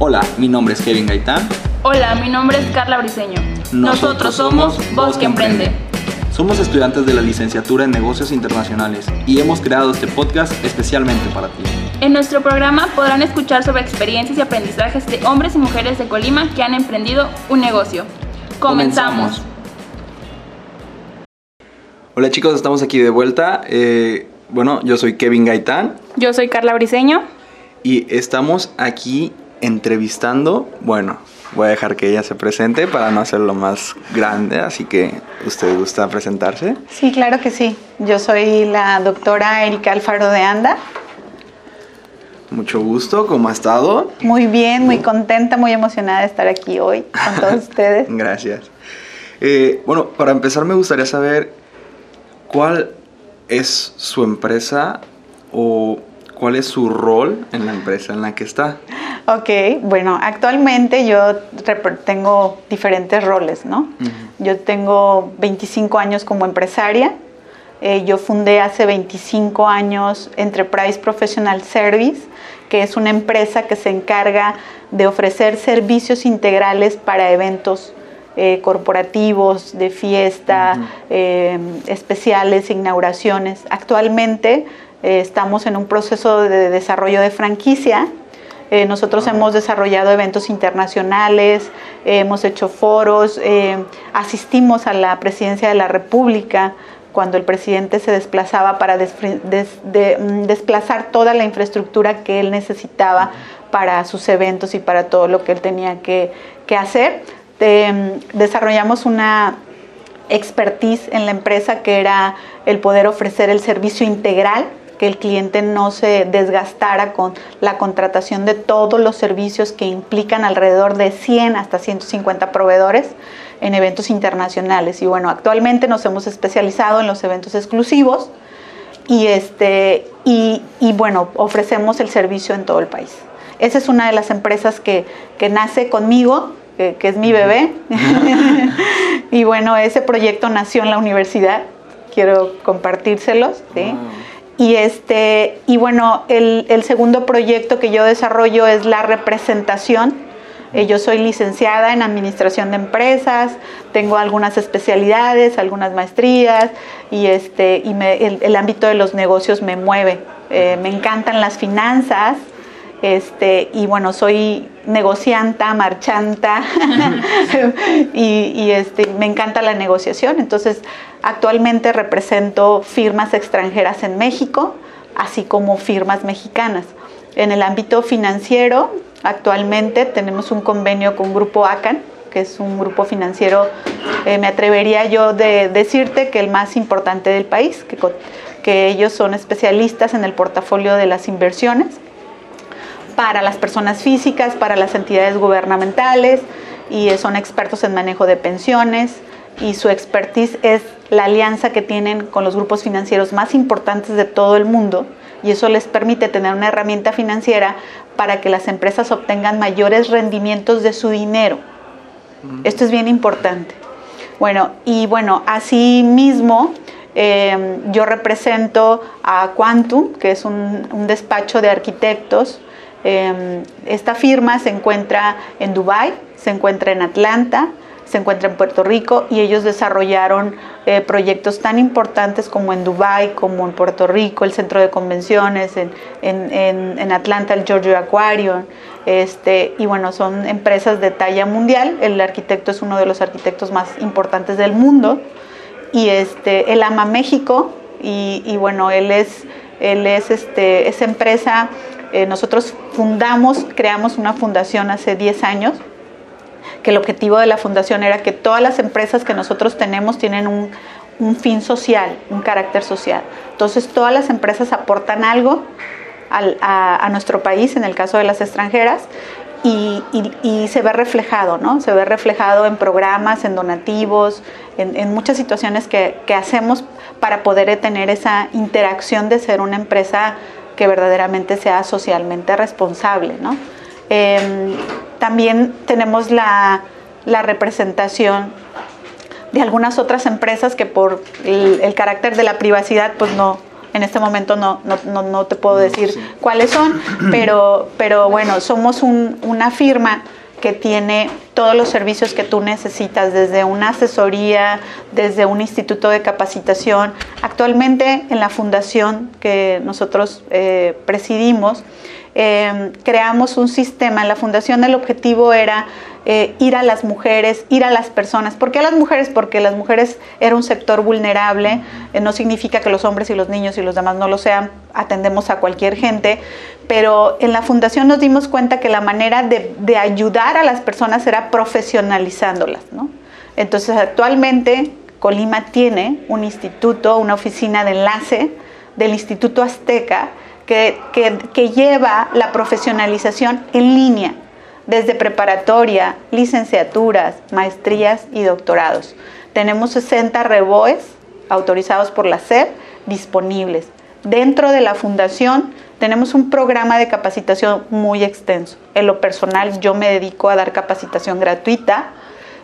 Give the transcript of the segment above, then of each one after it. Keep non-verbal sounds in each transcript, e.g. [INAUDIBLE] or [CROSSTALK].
Hola, mi nombre es Kevin Gaitán. Hola, mi nombre es Carla Briseño. Nosotros, somos Voz que Emprende. Somos estudiantes de la licenciatura en negocios internacionales y hemos creado este podcast especialmente para ti. En nuestro programa podrán escuchar sobre experiencias y aprendizajes de hombres y mujeres de Colima que han emprendido un negocio. Comenzamos. Hola chicos, estamos aquí de vuelta. Eh, bueno, yo soy Kevin Gaitán Yo soy Carla Briseño. y estamos aquí entrevistando, bueno, voy a dejar que ella se presente para no hacerlo más grande, así que usted gusta presentarse. Sí, claro que sí. Yo soy la doctora Erika Alfaro de Anda. Mucho gusto, ¿cómo ha estado? Muy bien, muy contenta, muy emocionada de estar aquí hoy con todos [LAUGHS] ustedes. Gracias. Eh, bueno, para empezar me gustaría saber cuál es su empresa o cuál es su rol en la empresa en la que está. Ok, bueno, actualmente yo tengo diferentes roles, ¿no? Yo tengo 25 años como empresaria. Eh, yo fundé hace 25 años Enterprise Professional Service, que es una empresa que se encarga de ofrecer servicios integrales para eventos eh, corporativos, de fiesta, eh, especiales, inauguraciones. Actualmente eh, estamos en un proceso de desarrollo de franquicia. Eh, nosotros Ah. hemos desarrollado eventos internacionales, eh, hemos hecho foros, eh, asistimos a la presidencia de la República cuando el presidente se desplazaba para desfri- des- de- mm, desplazar toda la infraestructura que él necesitaba para sus eventos y para todo lo que él tenía que, que hacer. Eh, desarrollamos una expertise en la empresa que era el poder ofrecer el servicio integral, que el cliente no se desgastara con la contratación de todos los servicios que implican alrededor de 100 hasta 150 proveedores en eventos internacionales. Y bueno, actualmente nos hemos especializado en los eventos exclusivos y, este, y, y bueno, ofrecemos el servicio en todo el país. Esa es una de las empresas que, que nace conmigo, que, que es mi bebé. [LAUGHS] y bueno, ese proyecto nació en la universidad. Quiero compartírselos. ¿sí? Wow. Y, este, y bueno, el, el segundo proyecto que yo desarrollo es la representación. Eh, yo soy licenciada en administración de empresas, tengo algunas especialidades, algunas maestrías y, este, y me- el, ámbito de los negocios me mueve. Eh, me encantan las finanzas, este, y bueno, soy negocianta, marchanta [LAUGHS] y, y, este, me encanta la negociación. Entonces, actualmente represento firmas extranjeras en México, así como firmas mexicanas. En el ámbito financiero, actualmente tenemos un convenio con Grupo ACAN, que es un grupo financiero, eh, me atrevería yo de decirte que el más importante del país, que ellos son especialistas en el portafolio de las inversiones para las personas físicas, para las entidades gubernamentales y son expertos en manejo de pensiones y su expertise es la alianza que tienen con los grupos financieros más importantes de todo el mundo y eso les permite tener una herramienta financiera para que las empresas obtengan mayores rendimientos de su dinero. Esto es bien importante. Bueno, y bueno, así mismo eh, yo represento a Quantum, que es un, un despacho de arquitectos. Eh, esta firma se encuentra en Dubai, se encuentra en Atlanta, se encuentra en Puerto Rico y ellos desarrollaron eh, proyectos tan importantes como en Dubai, como en Puerto Rico, el centro de convenciones, en, Atlanta el Giorgio Aquarium, este, y bueno, son empresas de talla mundial, el arquitecto es uno de los arquitectos más importantes del mundo y este, él ama México y, bueno, él es, él es este, esa empresa, eh, nosotros fundamos, creamos una fundación hace 10 años que el objetivo de la fundación era que todas las empresas que nosotros tenemos tienen un, fin social, un carácter social. Entonces todas las empresas aportan algo al, a, nuestro país, en el caso de las extranjeras, y, se ve reflejado, ¿no? Se ve reflejado en programas, en donativos, en, muchas situaciones que, hacemos para poder tener esa interacción de ser una empresa que verdaderamente sea socialmente responsable, ¿no? Eh, también tenemos la, la, representación de algunas otras empresas que por el, el, carácter de la privacidad, pues no, En este momento no, no, no, te puedo decir cuáles son, pero, pero bueno, somos una firma que tiene todos los servicios que tú necesitas, desde una asesoría, desde un instituto de capacitación. Actualmente en la fundación que nosotros eh, presidimos, eh, creamos un sistema. En la fundación el objetivo era eh, ir a las mujeres, ir a las personas. ¿Por qué a las mujeres? Porque las mujeres era un sector vulnerable, eh, no significa que los hombres y los niños y los demás no lo sean, atendemos a cualquier gente, pero en la fundación nos dimos cuenta que la manera de, ayudar a las personas era profesionalizándolas. Entonces actualmente Colima tiene un instituto, una oficina de enlace del Instituto Azteca que, que lleva la profesionalización en línea desde preparatoria, licenciaturas, maestrías y doctorados. Tenemos 60 reboes autorizados por la SEP disponibles. Dentro de la fundación tenemos un programa de capacitación muy extenso. En lo personal yo me dedico a dar capacitación gratuita.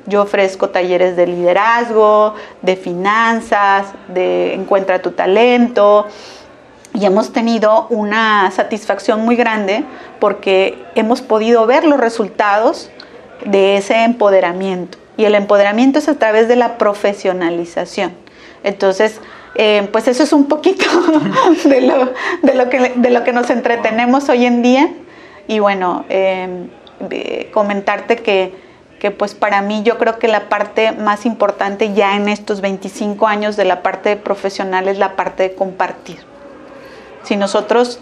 Yo ofrezco talleres de liderazgo, de finanzas, de encuentra tu talento, y hemos tenido una satisfacción muy grande porque hemos podido ver los resultados de ese empoderamiento. Y el empoderamiento es a través de la profesionalización. Entonces, eh, pues eso es un poquito [LAUGHS] de lo, de, lo que, de lo que nos entretenemos hoy en día. Y bueno, em, comentarte que, que pues para mí yo creo que la parte más importante ya en estos 25 años de la parte profesional es la parte de compartir si nosotros,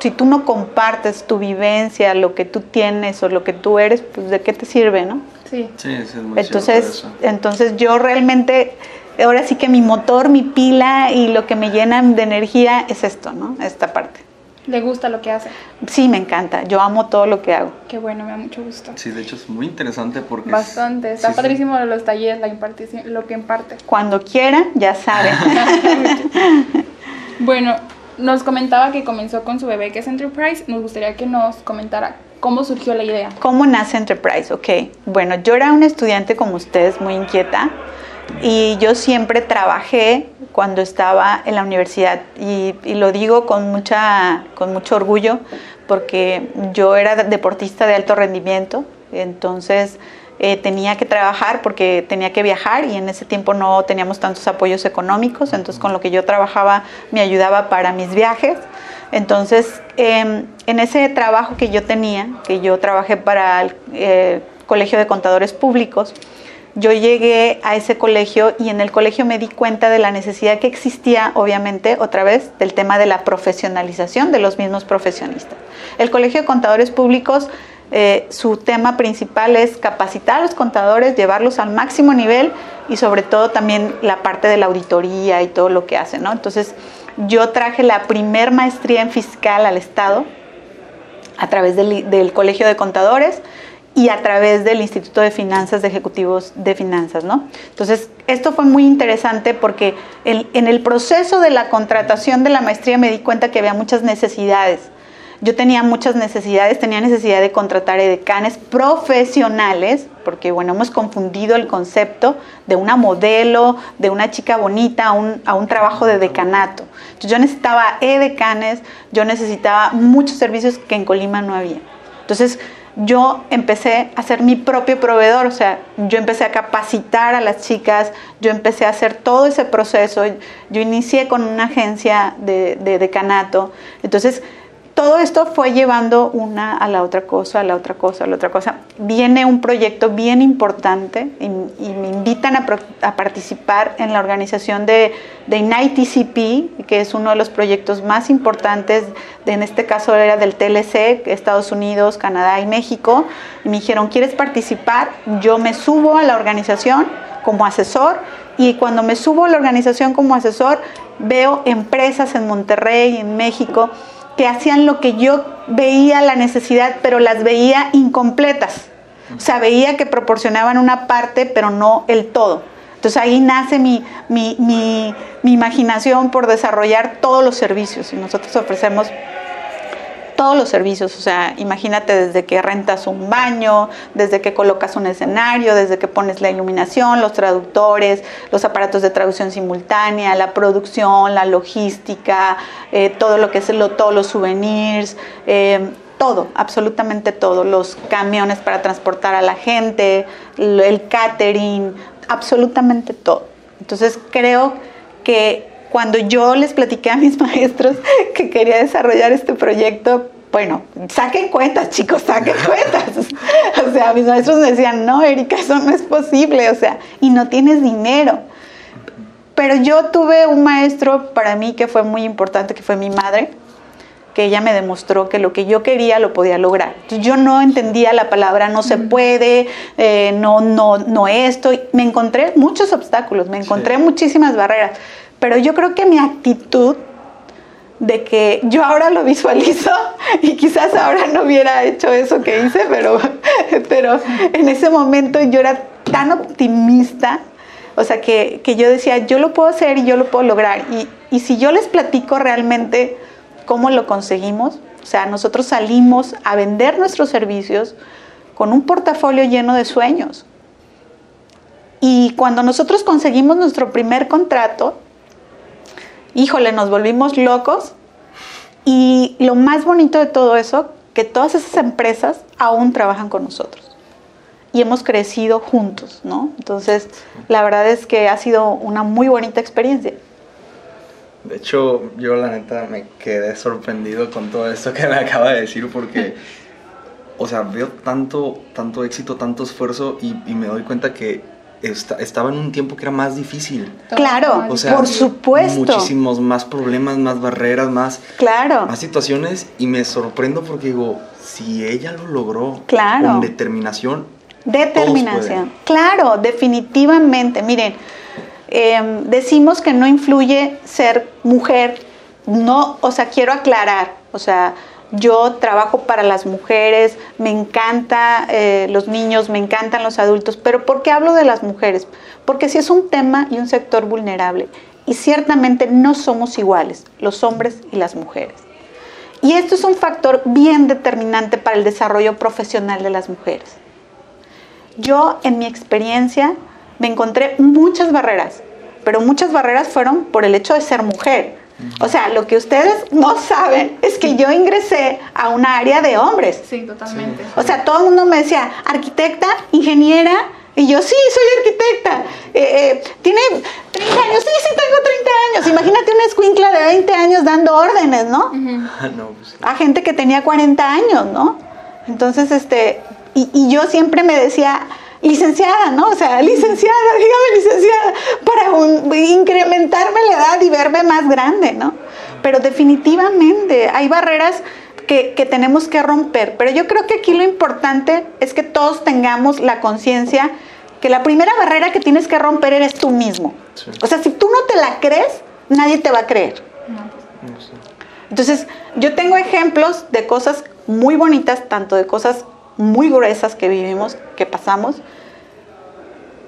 si tú no compartes tu vivencia, lo que tú tienes o lo que tú eres, pues de qué te sirve, ¿no? Sí. Sí, es muy entonces, entonces yo realmente, ahora sí que mi motor, mi pila y lo que me llena de energía es esto, ¿no? Esta parte. ¿Le gusta lo que hace? Sí, me encanta. Yo amo todo lo que hago. Qué bueno, me da mucho gusto. Sí, de hecho es muy interesante porque... Bastante. Está padrísimo los talleres, la impartición, lo que imparte. Cuando quieran, ya saben. [LAUGHS] bueno, nos comentaba que comenzó con su bebé que es Enterprise. Nos gustaría que nos comentara cómo surgió la idea. ¿Cómo nace Enterprise? Ok. Bueno, yo era una estudiante como ustedes, muy inquieta. Y yo siempre trabajé cuando estaba en la universidad. Y, lo digo con, mucha, con mucho orgullo porque yo era deportista de alto rendimiento. Entonces eh, tenía que trabajar porque tenía que viajar y en ese tiempo no teníamos tantos apoyos económicos, entonces con lo que yo trabajaba me ayudaba para mis viajes. Entonces, em, en ese trabajo que yo tenía, que yo trabajé para el eh, Colegio de Contadores Públicos, yo llegué a ese colegio y en el colegio me di cuenta de la necesidad que existía, obviamente, otra vez, del tema de la profesionalización de los mismos profesionistas. El Colegio de Contadores Públicos eh, su tema principal es capacitar a los contadores, llevarlos al máximo nivel y sobre todo también la parte de la auditoría y todo lo que hacen. ¿no? Entonces yo traje la primer maestría en fiscal al Estado a través del, Colegio de Contadores y a través del Instituto de Finanzas de Ejecutivos de Finanzas, ¿no? Entonces, esto fue muy interesante porque en el proceso de la contratación de la maestría me di cuenta que había muchas necesidades yo tenía muchas necesidades, tenía necesidad de contratar edecanes profesionales, porque bueno, hemos confundido el concepto de una modelo, de una chica bonita a un, a un trabajo de decanato. yo necesitaba edecanes, yo necesitaba muchos servicios que en Colima no había. Entonces, yo empecé a ser mi propio proveedor, o sea, yo empecé a capacitar a las chicas, yo empecé a hacer todo ese proceso, yo inicié con una agencia de, de decanato, entonces todo esto fue llevando una a la otra cosa, a la otra cosa, a la otra cosa. Viene un proyecto bien importante y, me invitan a, participar en la organización de, de ITCP, que es uno de los proyectos más importantes, en este caso era del TLC, Estados Unidos, Canadá y México. Y me dijeron, ¿quieres participar? Yo me subo a la organización como asesor y cuando me subo a la organización como asesor, veo empresas en Monterrey, en México, que hacían lo que yo veía la necesidad, pero las veía incompletas. O sea, veía que proporcionaban una parte, pero no el todo. Entonces ahí nace mi, mi, mi, imaginación por desarrollar todos los servicios y nosotros ofrecemos todos los servicios, o sea, imagínate desde que rentas un baño, desde que colocas un escenario, desde que pones la iluminación, los traductores, los aparatos de traducción simultánea, la producción, la logística, eh, todo lo que es lo, todos los souvenirs, eh, todo, absolutamente todo, los camiones para transportar a la gente, el catering, absolutamente todo. Entonces creo que cuando yo les platiqué a mis [LAUGHS] maestros que quería desarrollar este proyecto, bueno, saquen cuentas, chicos, saquen [LAUGHS] cuentas. O sea, mis maestros me decían, no, Erika, eso no es posible, o sea, y no tienes dinero. Pero yo tuve un maestro para mí que fue muy importante, que fue mi madre, que ella me demostró que lo que yo quería lo podía lograr. yo no entendía la palabra no se puede, eh, no, no, no esto. Me encontré muchos obstáculos, me encontré muchísimas barreras. Pero yo creo que mi actitud de que yo ahora lo visualizo [LAUGHS] y quizás ahora no hubiera hecho eso que hice, pero, [LAUGHS] pero en ese momento yo era tan optimista, o sea, que, yo decía, yo lo puedo hacer y yo lo puedo lograr. Y, y si yo les platico realmente ¿Cómo lo conseguimos? O sea, nosotros salimos a vender nuestros servicios con un portafolio lleno de sueños. Y cuando nosotros conseguimos nuestro primer contrato, híjole, nos volvimos locos. Y lo más bonito de todo eso, que todas esas empresas aún trabajan con nosotros. Y hemos crecido juntos, ¿no? Entonces, la verdad es que ha sido una muy bonita experiencia. De hecho, yo la neta me quedé sorprendido con todo esto que me acaba de decir porque, [LAUGHS] o sea, veo tanto, tanto éxito, tanto esfuerzo y, me doy cuenta que estaba en un tiempo que era más difícil. Claro, por supuesto. Muchísimos más problemas, más barreras, más, claro. más situaciones y me sorprendo porque digo, si ella lo logró claro. con determinación. Determinación, claro, definitivamente. Miren, Em, decimos que no influye ser mujer, no, o sea, quiero aclarar, o sea, yo trabajo para las mujeres, me encanta eh, los niños, me encantan los adultos, pero ¿por qué hablo de las mujeres? Porque si es un tema y un sector vulnerable, y ciertamente no somos iguales, los hombres y las mujeres. Y esto es un factor bien determinante para el desarrollo profesional de las mujeres. Yo, en mi experiencia, me encontré muchas barreras, pero muchas barreras fueron por el hecho de ser mujer. O sea, lo que ustedes no saben es que yo ingresé a una área de hombres. Sí, totalmente. O sea, todo el mundo me decía, arquitecta, ingeniera, y yo sí, soy arquitecta. Eh, eh, Tiene 30 años, sí, sí, tengo 30 años. Imagínate una escuincla de 20 años dando órdenes, ¿no? Ah, no pues A gente que tenía 40 años, ¿no? Entonces, este, y, y yo siempre me decía, licenciada, ¿no? O sea, licenciada, [LAUGHS] dígame licenciada, para incrementarme la edad y verme más grande, ¿no? Pero definitivamente hay barreras que, tenemos que romper. Pero yo creo que aquí lo importante es que todos tengamos la conciencia que la primera barrera que tienes que romper eres tú mismo. O sea, si tú no te la crees, nadie te va a creer. Entonces, yo tengo ejemplos de cosas muy bonitas, tanto de cosas muy gruesas que vivimos, que pasamos,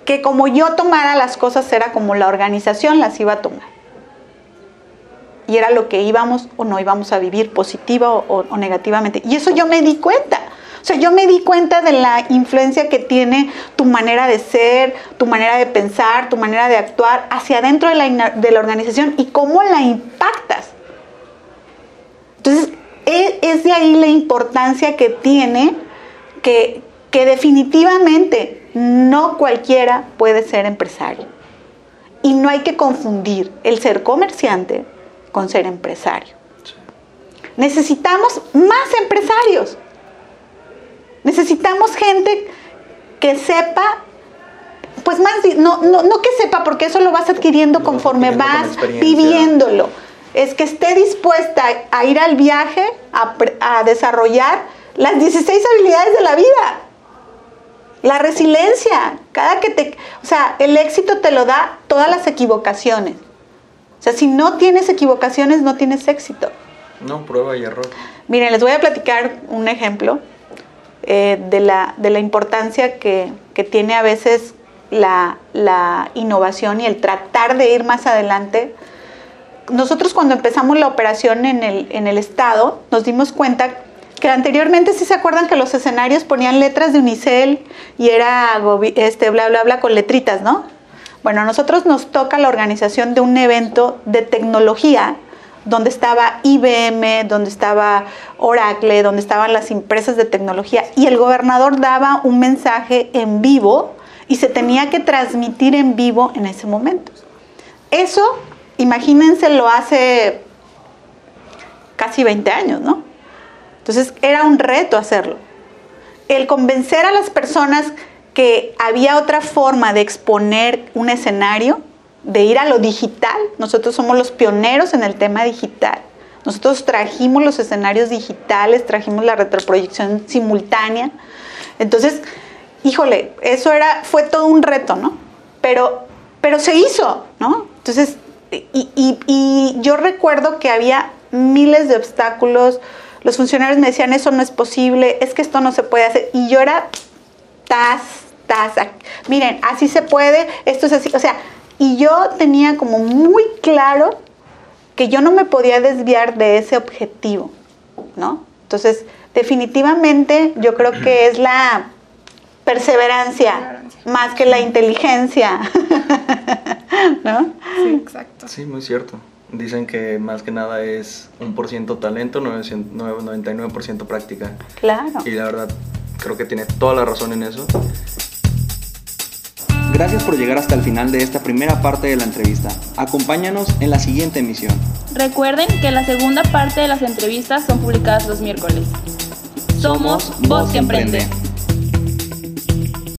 que como yo tomara las cosas era como la organización las iba a tomar. Y era lo que íbamos o no íbamos a vivir, positiva o, negativamente. Y eso yo me di cuenta. O sea, yo me di cuenta de la influencia que tiene tu manera de ser, tu manera de pensar, tu manera de actuar hacia adentro de la, de la organización y cómo la impactas. Entonces, e, es de ahí la importancia que tiene que, definitivamente no cualquiera puede ser empresario. Y no hay que confundir el ser comerciante con ser empresario. Necesitamos más empresarios. Necesitamos gente que sepa, pues más, no, no, que sepa, porque eso lo vas adquiriendo conforme vas viviéndolo. Es que esté dispuesta a ir al viaje, a, a desarrollar las 16 habilidades de la vida. La resiliencia, cada que te, o sea, el éxito te lo da todas las equivocaciones. O sea, si no tienes equivocaciones, no tienes éxito. No, prueba y error. Miren, les voy a platicar un ejemplo eh, de, la, de, la, importancia que, que tiene a veces la, la, innovación y el tratar de ir más adelante. nosotros cuando empezamos la operación en el, en el estado, nos dimos cuenta que anteriormente, si se acuerdan que los escenarios ponían letras de unicel y era este, bla, bla, bla con letritas, ¿no? Bueno, a nosotros nos toca la organización de un evento de tecnología donde estaba IBM, donde estaba Oracle, donde estaban las empresas de tecnología y el gobernador daba un mensaje en vivo y se tenía que transmitir en vivo en ese momento. Eso, imagínense, lo hace casi 20 años, ¿no? Entonces era un reto hacerlo. El convencer a las personas que había otra forma de exponer un escenario, de ir a lo digital. Nosotros somos los pioneros en el tema digital. Nosotros trajimos los escenarios digitales, trajimos la retroproyección simultánea. Entonces, híjole, eso era, fue todo un reto, ¿no? Pero, pero se hizo, ¿no? Entonces, y, y yo recuerdo que había miles de obstáculos. Los funcionarios me decían, eso no es posible, es que esto no se puede hacer. Y yo era, tas, tas, miren, así se puede, esto es así. O sea, y yo tenía como muy claro que yo no me podía desviar de ese objetivo, ¿no? Entonces, definitivamente yo creo que es la perseverancia más que la inteligencia, [LAUGHS] ¿no? Sí, exacto. Sí, muy cierto. Dicen que más que nada es un por ciento talento, 99% práctica. Claro. Y la verdad, creo que tiene toda la razón en eso. Gracias por llegar hasta el final de esta primera parte de la entrevista. Acompáñanos en la siguiente emisión. Recuerden que la segunda parte de las entrevistas son publicadas los miércoles. Somos Voz que Emprende.